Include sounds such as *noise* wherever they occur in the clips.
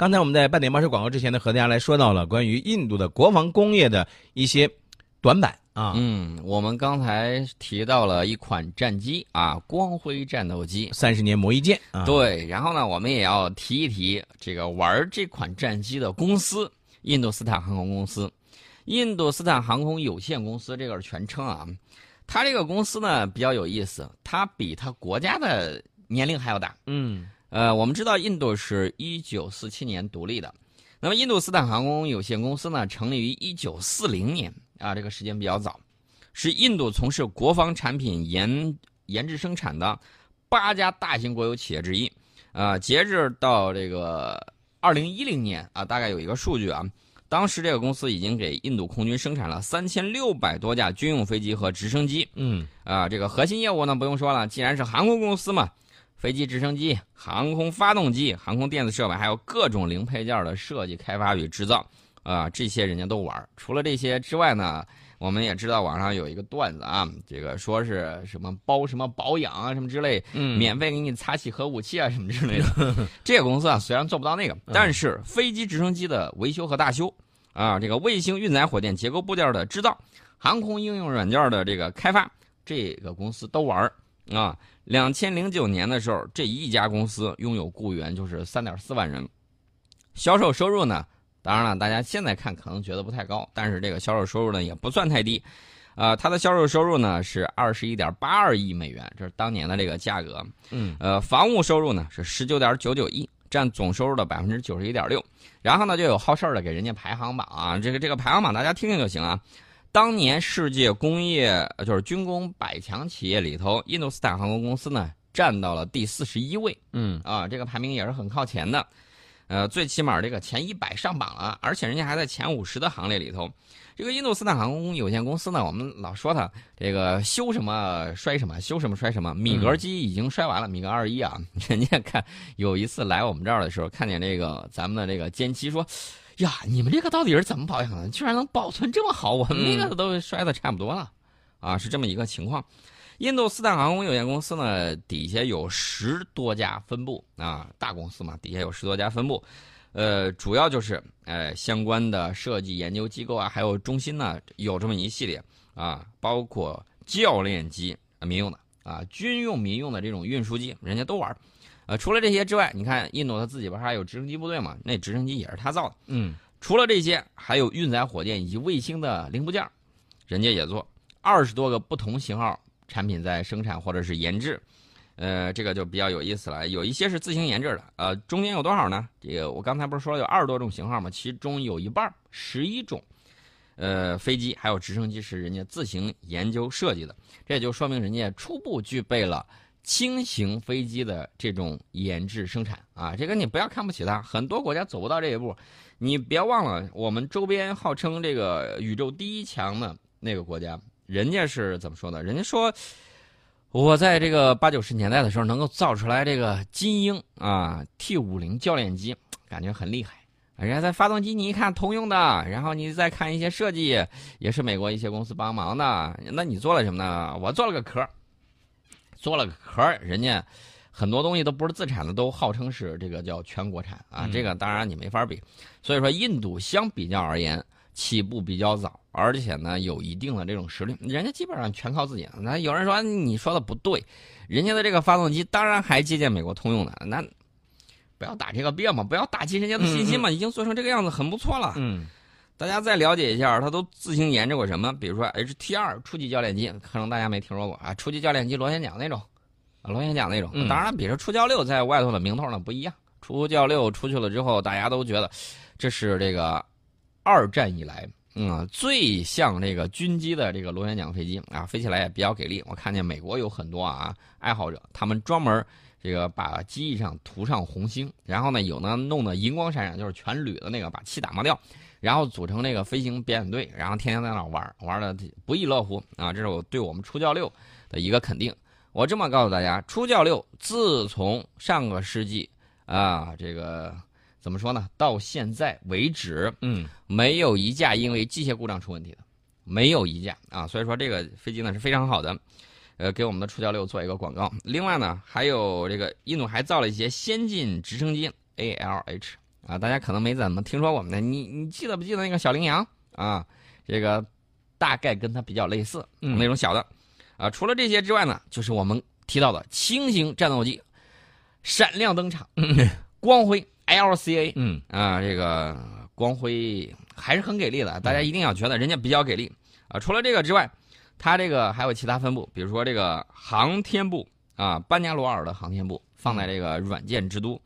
刚才我们在半点报时广告之前呢，和大家来说到了关于印度的国防工业的一些短板啊。嗯，我们刚才提到了一款战机啊，光辉战斗机，三十年磨一剑啊。对，然后呢，我们也要提一提这个玩这款战机的公司——印度斯坦航空公司。印度斯坦航空有限公司这个是全称啊。它这个公司呢比较有意思，它比它国家的年龄还要大。嗯，呃，我们知道印度是一九四七年独立的，那么印度斯坦航空有限公司呢成立于一九四零年啊，这个时间比较早，是印度从事国防产品研研制生产的八家大型国有企业之一。啊，截至到这个二零一零年啊，大概有一个数据啊。当时这个公司已经给印度空军生产了三千六百多架军用飞机和直升机。嗯，啊，这个核心业务呢不用说了，既然是航空公司嘛，飞机、直升机、航空发动机、航空电子设备，还有各种零配件的设计、开发与制造，啊，这些人家都玩。除了这些之外呢，我们也知道网上有一个段子啊，这个说是什么包什么保养啊，什么之类，嗯，免费给你擦洗核武器啊，什么之类的。*laughs* 这个公司啊，虽然做不到那个，但是飞机、直升机的维修和大修。啊，这个卫星运载火箭结构部件的制造，航空应用软件的这个开发，这个公司都玩啊。两千零九年的时候，这一家公司拥有雇员就是三点四万人，销售收入呢，当然了，大家现在看可能觉得不太高，但是这个销售收入呢也不算太低，呃，它的销售收入呢是二十一点八二亿美元，这是当年的这个价格。嗯，呃，房屋收入呢是十九点九九亿。占总收入的百分之九十一点六，然后呢，就有好事儿的给人家排行榜啊，这个这个排行榜大家听听就行啊。当年世界工业就是军工百强企业里头，印度斯坦航空公司呢占到了第四十一位，嗯啊，这个排名也是很靠前的，呃，最起码这个前一百上榜了，而且人家还在前五十的行列里头。这个印度斯坦航空有限公司呢，我们老说它这个修什么摔什么，修什么摔什么。米格机已经摔完了，米格二一啊，*laughs* 人家看有一次来我们这儿的时候，看见这个咱们的这个歼七，说呀，你们这个到底是怎么保养的？居然能保存这么好，我们那个都摔的差不多了，啊，是这么一个情况。印度斯坦航空有限公司呢，底下有十多家分部啊，大公司嘛，底下有十多家分部。呃，主要就是呃相关的设计研究机构啊，还有中心呢，有这么一系列啊，包括教练机民用的啊，军用民用的这种运输机，人家都玩。呃，除了这些之外，你看印度它自己不是还有直升机部队嘛？那直升机也是他造的。嗯，除了这些，还有运载火箭以及卫星的零部件，人家也做二十多个不同型号产品在生产或者是研制。呃，这个就比较有意思了。有一些是自行研制的，呃，中间有多少呢？这个我刚才不是说了有二十多种型号吗？其中有一半十一种，呃，飞机还有直升机是人家自行研究设计的。这也就说明人家初步具备了轻型飞机的这种研制生产啊。这个你不要看不起它，很多国家走不到这一步。你别忘了，我们周边号称这个宇宙第一强的那个国家，人家是怎么说的？人家说。我在这个八九十年代的时候，能够造出来这个金鹰啊 T 五零教练机，感觉很厉害。人家在发动机你一看通用的，然后你再看一些设计，也是美国一些公司帮忙的。那你做了什么呢？我做了个壳，做了个壳，人家很多东西都不是自产的，都号称是这个叫全国产啊。这个当然你没法比。所以说，印度相比较而言。起步比较早，而且呢有一定的这种实力，人家基本上全靠自己。那有人说你说的不对，人家的这个发动机当然还借鉴美国通用的，那不要打这个别嘛，不要打击人家的信心嘛，已经做成这个样子很不错了。嗯，大家再了解一下，他都自行研制过什么？比如说 HT 二初级教练机，可能大家没听说过啊，初级教练机螺旋桨那种，啊螺旋桨那种。当然，比这初教六在外头的名头呢不一样。初教六出去了之后，大家都觉得这是这个。二战以来，嗯，最像这个军机的这个螺旋桨飞机啊，飞起来也比较给力。我看见美国有很多啊爱好者，他们专门这个把机翼上涂上红星，然后呢有呢弄得银光闪闪，就是全铝的那个，把气打磨掉，然后组成那个飞行表演队，然后天天在那玩，玩的不亦乐乎啊！这是我对我们初教六的一个肯定。我这么告诉大家，初教六自从上个世纪啊这个。怎么说呢？到现在为止，嗯，没有一架因为机械故障出问题的，没有一架啊。所以说这个飞机呢是非常好的，呃，给我们的初教六做一个广告。另外呢，还有这个印度还造了一些先进直升机 ALH 啊，大家可能没怎么听说过呢。你你记得不记得那个小羚羊啊？这个大概跟它比较类似，嗯那种小的啊。除了这些之外呢，就是我们提到的轻型战斗机，闪亮登场，光辉 LCA 嗯啊，这个光辉还是很给力的，大家一定要觉得人家比较给力啊。除了这个之外，它这个还有其他分布，比如说这个航天部啊，班加罗尔的航天部放在这个软件之都。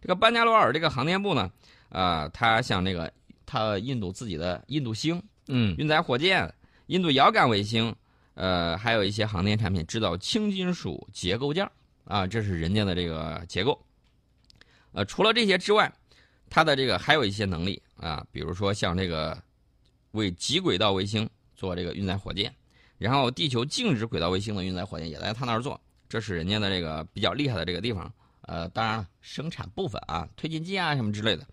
这个班加罗尔这个航天部呢，啊，它像这个它印度自己的印度星嗯运载火箭、印度遥感卫星，呃，还有一些航天产品制造轻金属结构件儿啊，这是人家的这个结构。呃，除了这些之外，它的这个还有一些能力啊，比如说像这个为极轨道卫星做这个运载火箭，然后地球静止轨道卫星的运载火箭也在它那儿做，这是人家的这个比较厉害的这个地方。呃，当然了，生产部分啊，推进剂啊什么之类的。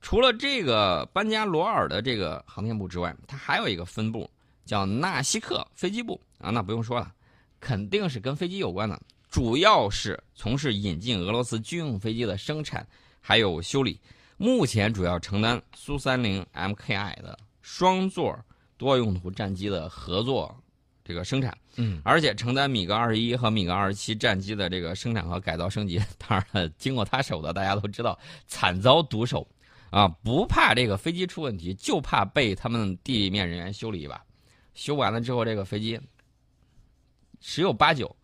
除了这个班加罗尔的这个航天部之外，它还有一个分部叫纳西克飞机部啊，那不用说了，肯定是跟飞机有关的，主要是从事引进俄罗斯军用飞机的生产还有修理。目前主要承担苏三零 MKI 的双座多用途战机的合作这个生产。嗯而且承担米格二十一和米格二十七战机的这个生产和改造升级。当然了，经过他手的，大家都知道惨遭毒手，啊，不怕这个飞机出问题，就怕被他们地面人员修理一把。修完了之后，这个飞机十有八九，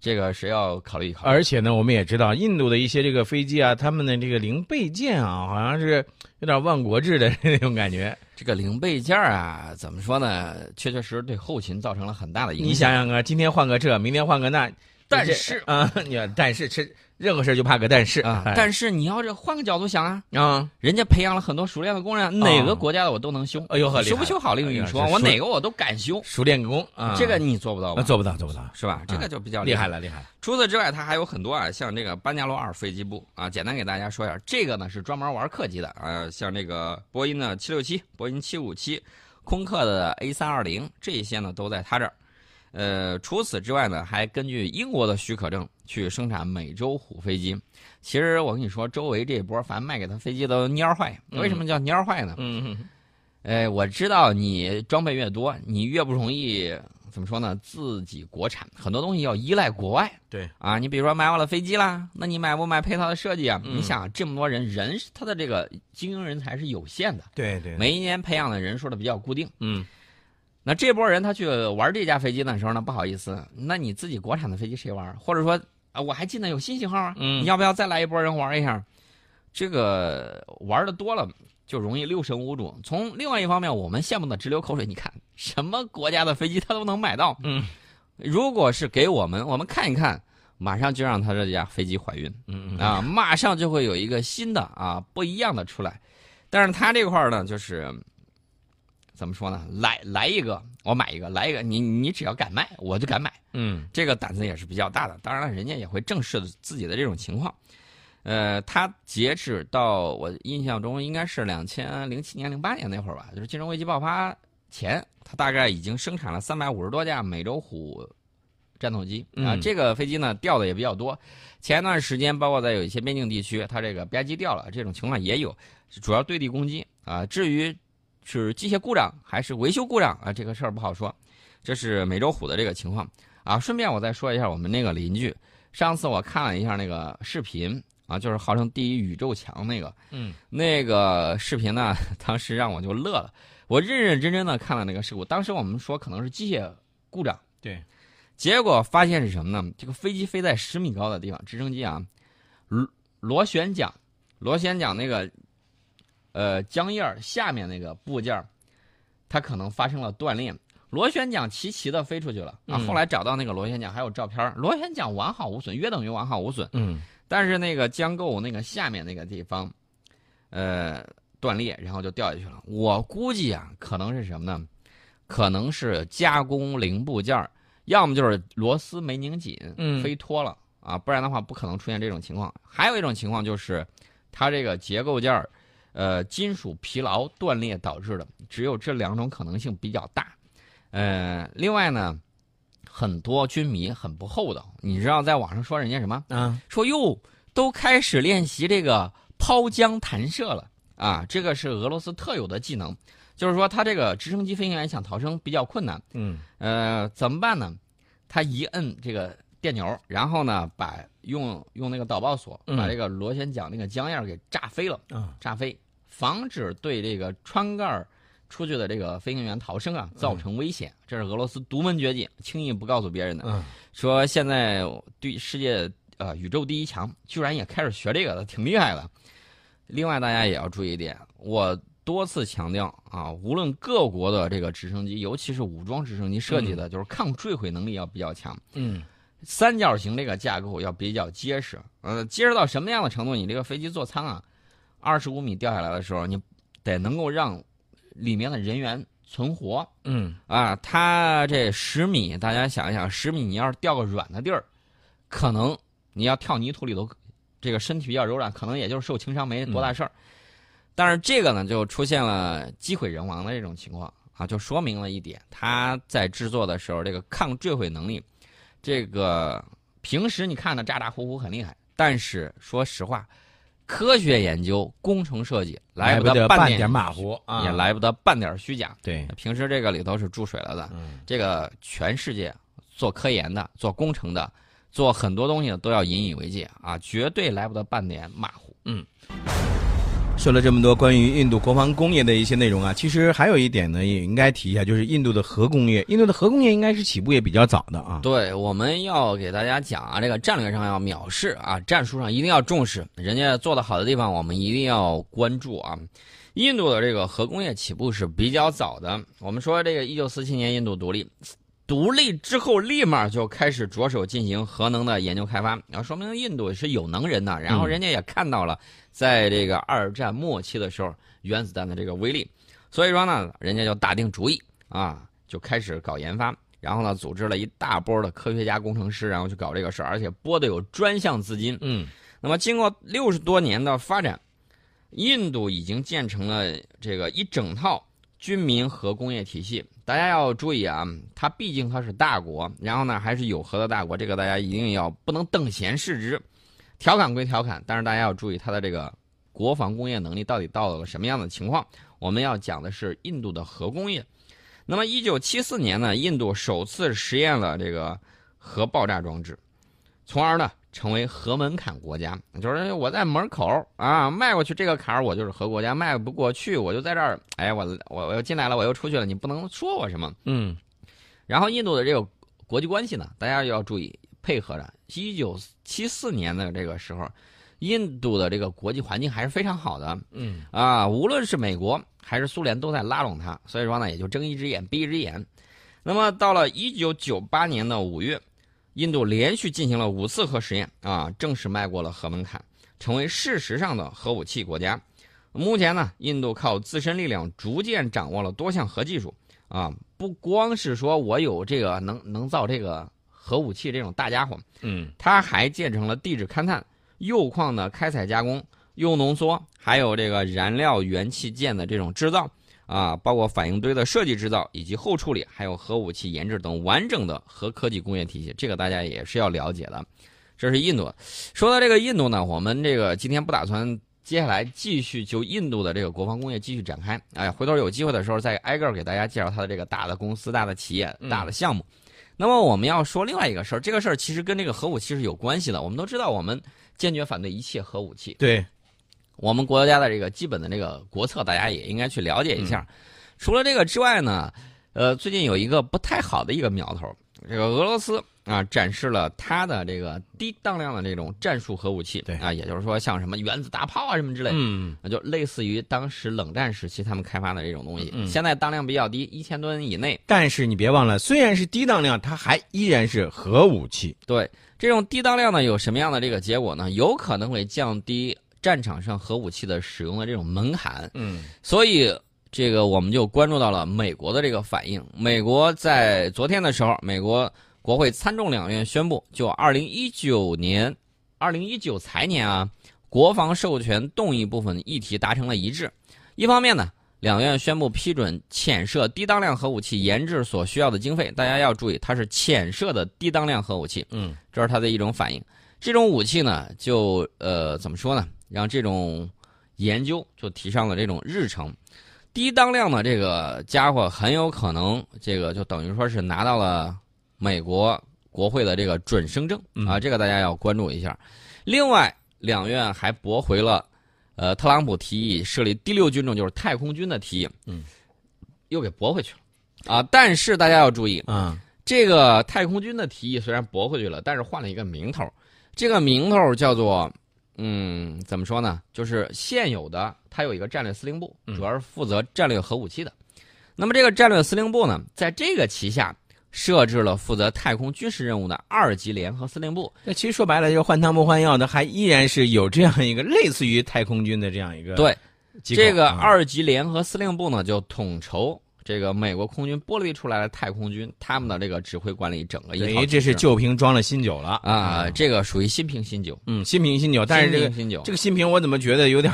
这个谁要考虑一考虑？而且呢，我们也知道，印度的一些这个飞机啊，他们的这个零备件啊，好像是有点万国制的 *laughs* 那种感觉。这个零备件啊，怎么说呢？确确实实对后勤造成了很大的影响。你想想啊，今天换个这，明天换个那，这但是啊，*laughs* 你但是吃任何事儿就怕个但是啊，哎但是你要是换个角度想啊，啊，人家培养了很多熟练的工人，哪个国家的我都能修。哎呦呵，修不修好另一说，我哪个我都敢修。熟练工啊，这个你做不到吧？做不到，做不到，是吧？这个就比较厉害害。了，厉害了。除此之外，它还有很多啊，像这个班加罗尔飞机部啊，简单给大家说一下，这个呢是专门玩客机的啊，像这个波音的七六七、波音七五七、空客的 A 三二零这些呢都在它这儿。呃，除此之外呢，还根据英国的许可证去生产美洲虎飞机。其实我跟你说，周围这波凡卖给他飞机都蔫儿坏。为什么叫蔫儿坏呢？嗯，哎，我知道你装备越多，你越不容易怎么说呢？自己国产很多东西要依赖国外。对啊，你比如说买好了飞机啦，那你买不买配套的设计啊？嗯你想这么多人，人他的这个精英人才是有限的，对对，每一年培养的人数的比较固定。嗯那这波人他去玩这架飞机的时候呢，不好意思，那你自己国产的飞机谁玩？或者说啊，我还记得有新型号啊，嗯你要不要再来一波人玩一下？这个玩的多了就容易六神无主。从另外一方面，我们羡慕的直流口水。你看什么国家的飞机他都能买到，嗯如果是给我们，我们看一看，马上就让他这架飞机怀孕嗯啊，马上就会有一个新的啊不一样的出来。但是他这块儿呢，就是怎么说呢？来来一个，我买一个；来一个，你你只要敢卖，我就敢买。嗯这个胆子也是比较大的。当然了，人家也会正视自己的这种情况。呃，他截止到我印象中应该是两千零七年、零八年那会儿吧，就是金融危机爆发前，他大概已经生产了三百五十多架美洲虎战斗机啊。嗯这个飞机呢掉的也比较多。前一段时间，包括在有一些边境地区，它这个吧唧掉了，这种情况也有，主要对地攻击啊。至于是机械故障还是维修故障啊，这个事儿不好说。这是美洲虎的这个情况啊。顺便我再说一下我们那个邻居，上次我看了一下那个视频啊，就是号称第一宇宙强那个嗯那个视频呢，*laughs* 当时让我就乐了。我认认真真的看了那个事故，当时我们说可能是机械故障，对，结果发现是什么呢？这个飞机飞在十米高的地方，直升机啊，螺螺旋桨，螺旋桨那个呃浆叶儿下面那个部件，它可能发生了断裂。螺旋桨齐齐的飞出去了啊！嗯后来找到那个螺旋桨，还有照片儿，螺旋桨完好无损，约等于完好无损。嗯但是那个浆构那个下面那个地方，呃，断裂，然后就掉下去了。我估计啊，可能是什么呢？可能是加工零部件儿，要么就是螺丝没拧紧，嗯飞脱了啊，不然的话不可能出现这种情况。还有一种情况就是，它这个结构件儿，呃，金属疲劳断裂导致的，只有这两种可能性比较大。呃，另外呢，很多军迷很不厚道，你知道在网上说人家什么？嗯说哟，都开始练习这个抛浆弹射了啊！这个是俄罗斯特有的技能，就是说他这个直升机飞行员想逃生比较困难，嗯呃，怎么办呢？他一摁这个电钮，然后呢，把用用那个导爆索嗯把这个螺旋桨那个浆叶给炸飞了，嗯炸飞，防止对这个穿盖儿出去的这个飞行员逃生啊造成危险。这是俄罗斯独门绝技，轻易不告诉别人的。嗯说现在对世界呃宇宙第一强居然也开始学这个了，挺厉害的。另外，大家也要注意一点，我多次强调啊，无论各国的这个直升机，尤其是武装直升机设计的，就是抗坠毁能力要比较强，嗯三角形这个架构要比较结实。呃，结实到什么样的程度？你这个飞机座舱啊，二十五米掉下来的时候，你得能够让里面的人员存活。嗯啊，它这十米，大家想一想，十米你要是掉个软的地儿，可能你要跳泥土里头，这个身体比较柔软，可能也就是受轻伤，没多大事儿。但是这个呢，就出现了机毁人亡的这种情况啊，就说明了一点，它在制作的时候，这个抗坠毁能力，这个平时你看的咋咋呼呼很厉害，但是说实话，科学研究、工程设计来不得点半点马虎啊，也来不得半点虚假。对，平时这个里头是注水了的，嗯这个全世界做科研的、做工程的、做很多东西的都要引以为戒啊，绝对来不得半点马虎。说了这么多关于印度国防工业的一些内容啊，其实还有一点呢，也应该提一下，就是印度的核工业。印度的核工业应该是起步也比较早的啊。对，我们要给大家讲啊，这个战略上要藐视啊，战术上一定要重视，人家做的好的地方，我们一定要关注啊。印度的这个核工业起步是比较早的。我们说这个一九四七年印度独立，独立之后立马就开始着手进行核能的研究开发，然后说明印度是有能人的。然后人家也看到了，在这个二战末期的时候，原子弹的这个威力，所以说呢，人家就打定主意啊，就开始搞研发。然后呢，组织了一大波的科学家、工程师，然后去搞这个事儿，而且拨的有专项资金。嗯那么，经过六十多年的发展，印度已经建成了这个一整套军民核工业体系。大家要注意啊，它毕竟它是大国，然后呢还是有核的大国，这个大家一定要不能等闲视之。调侃归调侃，但是大家要注意它的这个国防工业能力到底到了什么样的情况。我们要讲的是印度的核工业。那么，一九七四年呢，印度首次实验了这个核爆炸装置，从而呢成为核门槛国家。就是我在门口啊迈过去这个坎儿，我就是核国家；迈不过去，我就在这儿。哎，我我我又进来了，我又出去了，你不能说我什么。嗯然后，印度的这个国际关系呢，大家要注意配合着。一九七四年的这个时候，印度的这个国际环境还是非常好的。嗯啊，无论是美国还是苏联都在拉拢他，所以说呢，也就睁一只眼闭一只眼。那么到了一九九八年的五月，印度连续进行了五次核实验啊，正式迈过了核门槛，成为事实上的核武器国家。目前呢，印度靠自身力量逐渐掌握了多项核技术啊，不光是说我有这个能能造这个核武器这种大家伙，嗯它还建成了地质勘探、铀矿的开采加工、铀浓缩，还有这个燃料元器件的这种制造啊，包括反应堆的设计制造以及后处理，还有核武器研制等完整的核科技工业体系，这个大家也是要了解的。这是印度。说到这个印度呢，我们这个今天不打算接下来继续就印度的这个国防工业继续展开，哎，回头有机会的时候再挨个给大家介绍它的这个大的公司、大的企业、嗯大的项目。那么我们要说另外一个事儿，这个事儿其实跟这个核武器是有关系的。我们都知道，我们坚决反对一切核武器。对，我们国家的这个基本的这个国策，大家也应该去了解一下。除了这个之外呢，呃，最近有一个不太好的一个苗头，这个俄罗斯啊展示了它的这个低当量的这种战术核武器，对啊，也就是说像什么原子大炮啊什么之类的。嗯那就类似于当时冷战时期他们开发的这种东西，嗯现在当量比较低，一千吨以内。但是你别忘了，虽然是低当量，它还依然是核武器。对这种低当量呢，有什么样的这个结果呢？有可能会降低战场上核武器的使用的这种门槛，嗯所以这个我们就关注到了美国的这个反应。美国在昨天的时候，美国国会参众两院宣布，就二零一九年、二零一九财年啊，国防授权动议部分议题达成了一致。一方面呢，两院宣布批准潜射低当量核武器研制所需要的经费。大家要注意，它是潜射的低当量核武器，嗯这是它的一种反应。这种武器呢，就呃怎么说呢？让这种研究就提上了这种日程。低当量的这个家伙很有可能，这个就等于说是拿到了美国国会的这个准生证啊，这个大家要关注一下。另外，两院还驳回了呃特朗普提议设立第六军种，就是太空军的提议，嗯，又给驳回去了啊。但是大家要注意啊，这个太空军的提议虽然驳回去了，但是换了一个名头，这个名头叫做。嗯，怎么说呢？就是现有的，它有一个战略司令部，主要是负责战略核武器的。那么这个战略司令部呢，在这个旗下设置了负责太空军事任务的二级联合司令部。那其实说白了，就是换汤不换药的，还依然是有这样一个类似于太空军的这样一个对。这个二级联合司令部呢，就统筹。这个美国空军剥离出来的太空军，他们的这个指挥管理整个一套，这是旧瓶装了新酒了啊！这个属于新瓶新酒，嗯，新瓶新酒。但是这个这个新瓶，我怎么觉得有点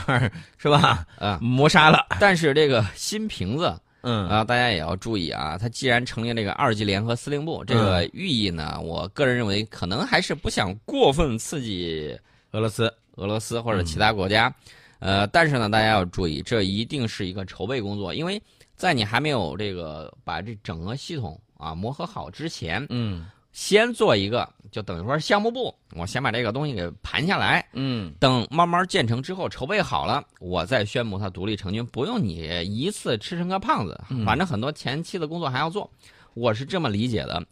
是吧？啊，磨砂了。但是这个新瓶子，嗯啊，大家也要注意啊。它既然成立这个二级联合司令部，这个寓意呢，我个人认为可能还是不想过分刺激俄罗斯、俄罗斯或者其他国家。呃，但是呢，大家要注意，这一定是一个筹备工作，因为。在你还没有这个把这整个系统啊磨合好之前，嗯，先做一个，就等于说项目部，我先把这个东西给盘下来，嗯，等慢慢建成之后，筹备好了，我再宣布它独立成军，不用你一次吃成个胖子，反正很多前期的工作还要做，我是这么理解的。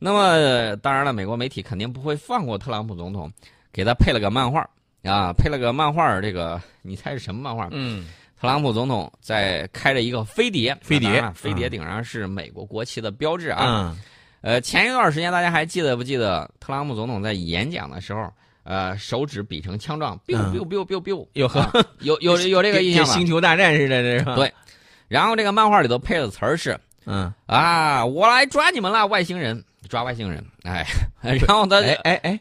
那么当然了，美国媒体肯定不会放过特朗普总统，给他配了个漫画啊，配了个漫画，这个你猜是什么漫画？嗯。特朗普总统在开着一个飞碟，飞碟，飞碟顶上是美国国旗的标志啊。呃，前一段时间大家还记得不记得特朗普总统在演讲的时候，呃，手指比成枪状，biu biu biu biu biu，有有有 *laughs* 有这个印象吗？星球大战似的，这是对。然后这个漫画里头配的词儿是，嗯啊，我来抓你们了，外星人，抓外星人，哎，*laughs* 然后他，哎哎哎。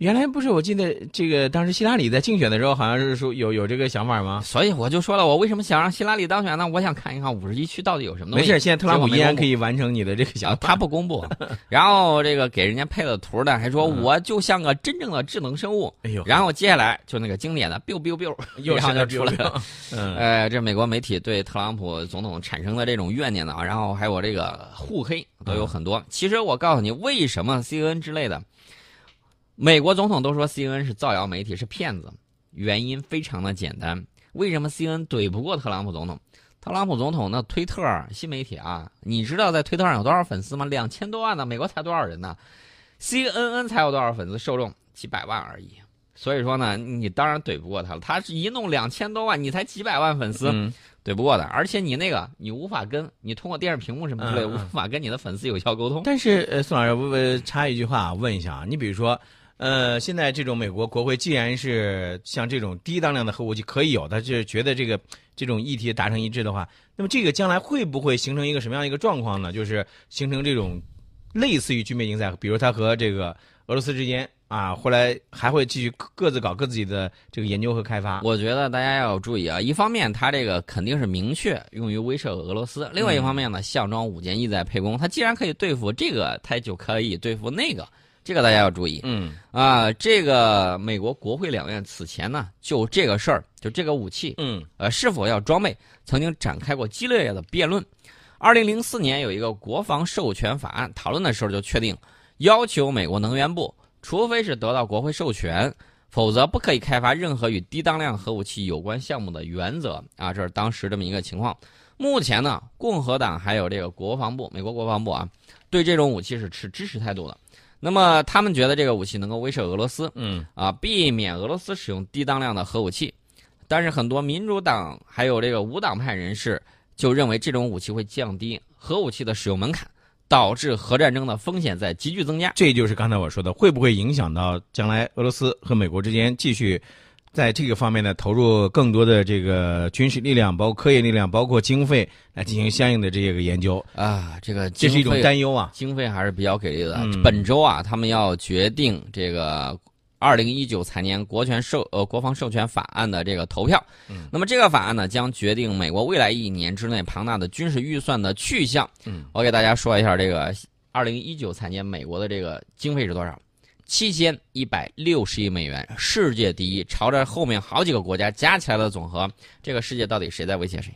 原来不是，我记得这个当时希拉里在竞选的时候，好像是说有有这个想法吗？所以我就说了，我为什么想让希拉里当选呢？我想看一看五十一区到底有什么东西。没事，现在特朗普依然可以完成你的这个想法。他不公布，*laughs* 然后这个给人家配了图的，还说我就像个真正的智能生物。哎呦，然后接下来就那个经典的 biu biu biu，又就出来了。*laughs* 呃，这美国媒体对特朗普总统产生的这种怨念呢，然后还有这个互黑都有很多。其实我告诉你，为什么 CNN 之类的。美国总统都说 CNN 是造谣媒体，是骗子。原因非常的简单，为什么 CNN 怼不过特朗普总统？特朗普总统那推特新媒体啊，你知道在推特上有多少粉丝吗？两千多万呢，美国才多少人呢？CNN 才有多少粉丝？受众几百万而已。所以说呢，你当然怼不过他了。他是一弄两千多万，你才几百万粉丝，怼不过的。而且你那个你无法跟你通过电视屏幕什么之类，无法跟你的粉丝有效沟通。但是呃，宋老师，我插一句话问一下啊，你比如说。呃，现在这种美国国会既然是像这种低当量的核武器可以有，他就是觉得这个这种议题达成一致的话，那么这个将来会不会形成一个什么样一个状况呢？就是形成这种类似于军备竞赛，比如他和这个俄罗斯之间啊，后来还会继续各自搞各自己的这个研究和开发。我觉得大家要注意啊，一方面他这个肯定是明确用于威慑俄罗斯，另外一方面呢，项庄舞剑，意在沛公。他既然可以对付这个，他就可以对付那个。这个大家要注意，嗯啊，这个美国国会两院此前呢，就这个事儿，就这个武器，嗯，呃，是否要装备，曾经展开过激烈的辩论。二零零四年有一个国防授权法案讨论的时候，就确定要求美国能源部，除非是得到国会授权，否则不可以开发任何与低当量核武器有关项目的原则啊，这是当时这么一个情况。目前呢，共和党还有这个国防部，美国国防部啊，对这种武器是持支持态度的。那么他们觉得这个武器能够威慑俄罗斯，嗯啊，避免俄罗斯使用低当量的核武器。但是很多民主党还有这个无党派人士就认为这种武器会降低核武器的使用门槛，导致核战争的风险在急剧增加。这就是刚才我说的，会不会影响到将来俄罗斯和美国之间继续？在这个方面呢，投入更多的这个军事力量，包括科研力量，包括经费来进行相应的这个研究啊。这个这是一种担忧啊，经费还是比较给力的。本周啊，他们要决定这个二零一九财年国权授呃国防授权法案的这个投票。嗯，那么这个法案呢，将决定美国未来一年之内庞大的军事预算的去向。嗯，我给大家说一下这个二零一九财年美国的这个经费是多少？七千一百六十亿美元，世界第一，朝着后面好几个国家加起来的总和，这个世界到底谁在威胁谁？